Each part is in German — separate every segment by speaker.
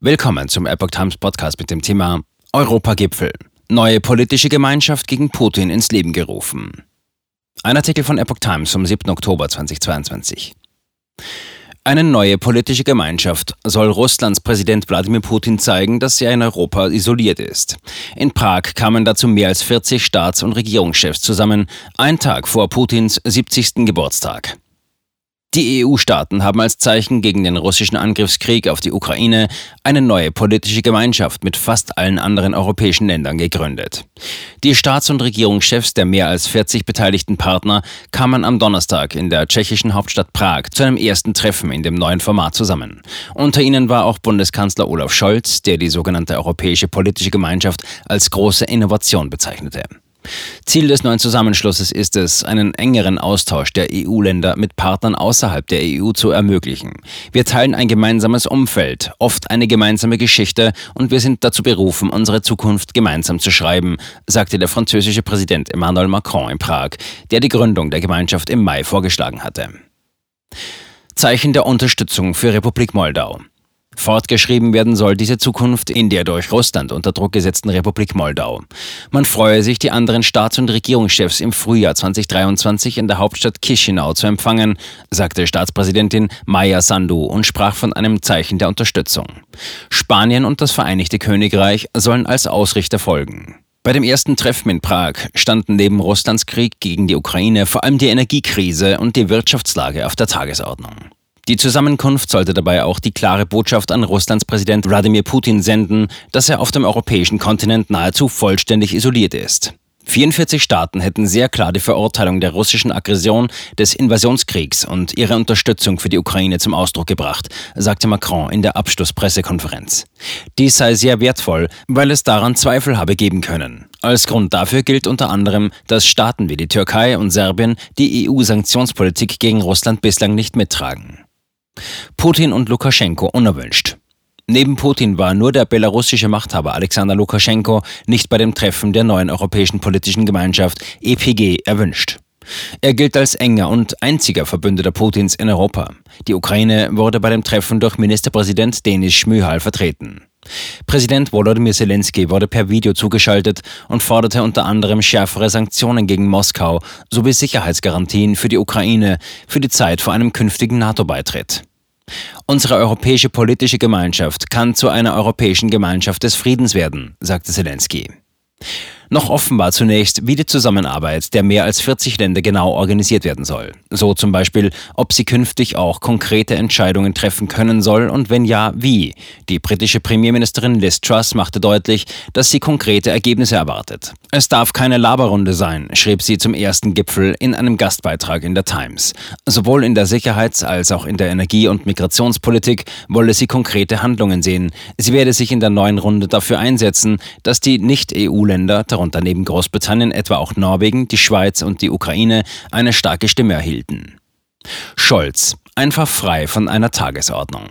Speaker 1: Willkommen zum Epoch Times Podcast mit dem Thema Europagipfel. Neue politische Gemeinschaft gegen Putin ins Leben gerufen. Ein Artikel von Epoch Times vom 7. Oktober 2022. Eine neue politische Gemeinschaft soll Russlands Präsident Wladimir Putin zeigen, dass er in Europa isoliert ist. In Prag kamen dazu mehr als 40 Staats- und Regierungschefs zusammen, ein Tag vor Putins 70. Geburtstag. Die EU-Staaten haben als Zeichen gegen den russischen Angriffskrieg auf die Ukraine eine neue politische Gemeinschaft mit fast allen anderen europäischen Ländern gegründet. Die Staats- und Regierungschefs der mehr als 40 beteiligten Partner kamen am Donnerstag in der tschechischen Hauptstadt Prag zu einem ersten Treffen in dem neuen Format zusammen. Unter ihnen war auch Bundeskanzler Olaf Scholz, der die sogenannte Europäische Politische Gemeinschaft als große Innovation bezeichnete. Ziel des neuen Zusammenschlusses ist es, einen engeren Austausch der EU-Länder mit Partnern außerhalb der EU zu ermöglichen. Wir teilen ein gemeinsames Umfeld, oft eine gemeinsame Geschichte und wir sind dazu berufen, unsere Zukunft gemeinsam zu schreiben, sagte der französische Präsident Emmanuel Macron in Prag, der die Gründung der Gemeinschaft im Mai vorgeschlagen hatte. Zeichen der Unterstützung für Republik Moldau. Fortgeschrieben werden soll diese Zukunft in der durch Russland unter Druck gesetzten Republik Moldau. Man freue sich, die anderen Staats- und Regierungschefs im Frühjahr 2023 in der Hauptstadt Chisinau zu empfangen, sagte Staatspräsidentin Maya Sandu und sprach von einem Zeichen der Unterstützung. Spanien und das Vereinigte Königreich sollen als Ausrichter folgen. Bei dem ersten Treffen in Prag standen neben Russlands Krieg gegen die Ukraine vor allem die Energiekrise und die Wirtschaftslage auf der Tagesordnung. Die Zusammenkunft sollte dabei auch die klare Botschaft an Russlands Präsident Wladimir Putin senden, dass er auf dem europäischen Kontinent nahezu vollständig isoliert ist. 44 Staaten hätten sehr klar die Verurteilung der russischen Aggression des Invasionskriegs und ihre Unterstützung für die Ukraine zum Ausdruck gebracht, sagte Macron in der Abschlusspressekonferenz. Dies sei sehr wertvoll, weil es daran Zweifel habe geben können. Als Grund dafür gilt unter anderem, dass Staaten wie die Türkei und Serbien die EU-Sanktionspolitik gegen Russland bislang nicht mittragen. Putin und Lukaschenko unerwünscht. Neben Putin war nur der belarussische Machthaber Alexander Lukaschenko nicht bei dem Treffen der neuen Europäischen Politischen Gemeinschaft EPG erwünscht. Er gilt als enger und einziger Verbündeter Putins in Europa. Die Ukraine wurde bei dem Treffen durch Ministerpräsident Denis Schmyhal vertreten. Präsident Volodymyr Zelensky wurde per Video zugeschaltet und forderte unter anderem schärfere Sanktionen gegen Moskau sowie Sicherheitsgarantien für die Ukraine für die Zeit vor einem künftigen NATO-Beitritt. Unsere europäische politische Gemeinschaft kann zu einer europäischen Gemeinschaft des Friedens werden, sagte Zelensky. Noch offen war zunächst, wie die Zusammenarbeit der mehr als 40 Länder genau organisiert werden soll. So zum Beispiel, ob sie künftig auch konkrete Entscheidungen treffen können soll und wenn ja, wie. Die britische Premierministerin Liz Truss machte deutlich, dass sie konkrete Ergebnisse erwartet. Es darf keine Laberrunde sein, schrieb sie zum ersten Gipfel in einem Gastbeitrag in der Times. Sowohl in der Sicherheits- als auch in der Energie- und Migrationspolitik wolle sie konkrete Handlungen sehen. Sie werde sich in der neuen Runde dafür einsetzen, dass die Nicht-EU-Länder darunter neben Großbritannien etwa auch Norwegen, die Schweiz und die Ukraine, eine starke Stimme erhielten. Scholz, einfach frei von einer Tagesordnung.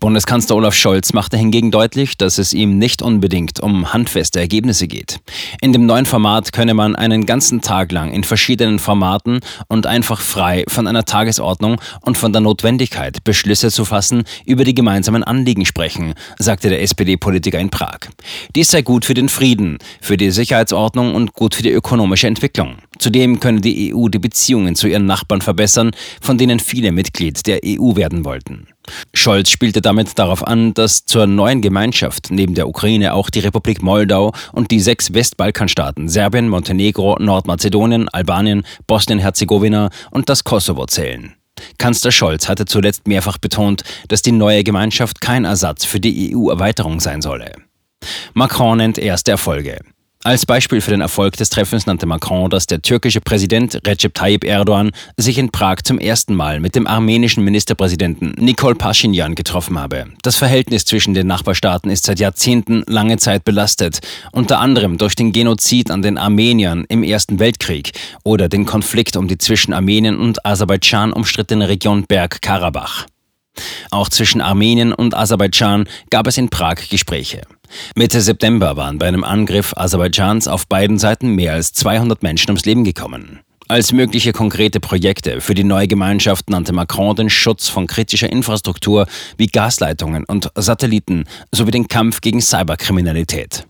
Speaker 1: Bundeskanzler Olaf Scholz machte hingegen deutlich, dass es ihm nicht unbedingt um handfeste Ergebnisse geht. In dem neuen Format könne man einen ganzen Tag lang in verschiedenen Formaten und einfach frei von einer Tagesordnung und von der Notwendigkeit, Beschlüsse zu fassen, über die gemeinsamen Anliegen sprechen, sagte der SPD-Politiker in Prag. Dies sei gut für den Frieden, für die Sicherheitsordnung und gut für die ökonomische Entwicklung. Zudem könne die EU die Beziehungen zu ihren Nachbarn verbessern, von denen viele Mitglied der EU werden wollten. Scholz spielte damit darauf an, dass zur neuen Gemeinschaft neben der Ukraine auch die Republik Moldau und die sechs Westbalkanstaaten Serbien, Montenegro, Nordmazedonien, Albanien, Bosnien-Herzegowina und das Kosovo zählen. Kanzler Scholz hatte zuletzt mehrfach betont, dass die neue Gemeinschaft kein Ersatz für die EU-Erweiterung sein solle. Macron nennt erste Erfolge. Als Beispiel für den Erfolg des Treffens nannte Macron, dass der türkische Präsident Recep Tayyip Erdogan sich in Prag zum ersten Mal mit dem armenischen Ministerpräsidenten Nikol Pashinyan getroffen habe. Das Verhältnis zwischen den Nachbarstaaten ist seit Jahrzehnten lange Zeit belastet, unter anderem durch den Genozid an den Armeniern im Ersten Weltkrieg oder den Konflikt um die zwischen Armenien und Aserbaidschan umstrittene Region Bergkarabach. Auch zwischen Armenien und Aserbaidschan gab es in Prag Gespräche. Mitte September waren bei einem Angriff Aserbaidschans auf beiden Seiten mehr als 200 Menschen ums Leben gekommen. Als mögliche konkrete Projekte für die neue Gemeinschaft nannte Macron den Schutz von kritischer Infrastruktur wie Gasleitungen und Satelliten sowie den Kampf gegen Cyberkriminalität.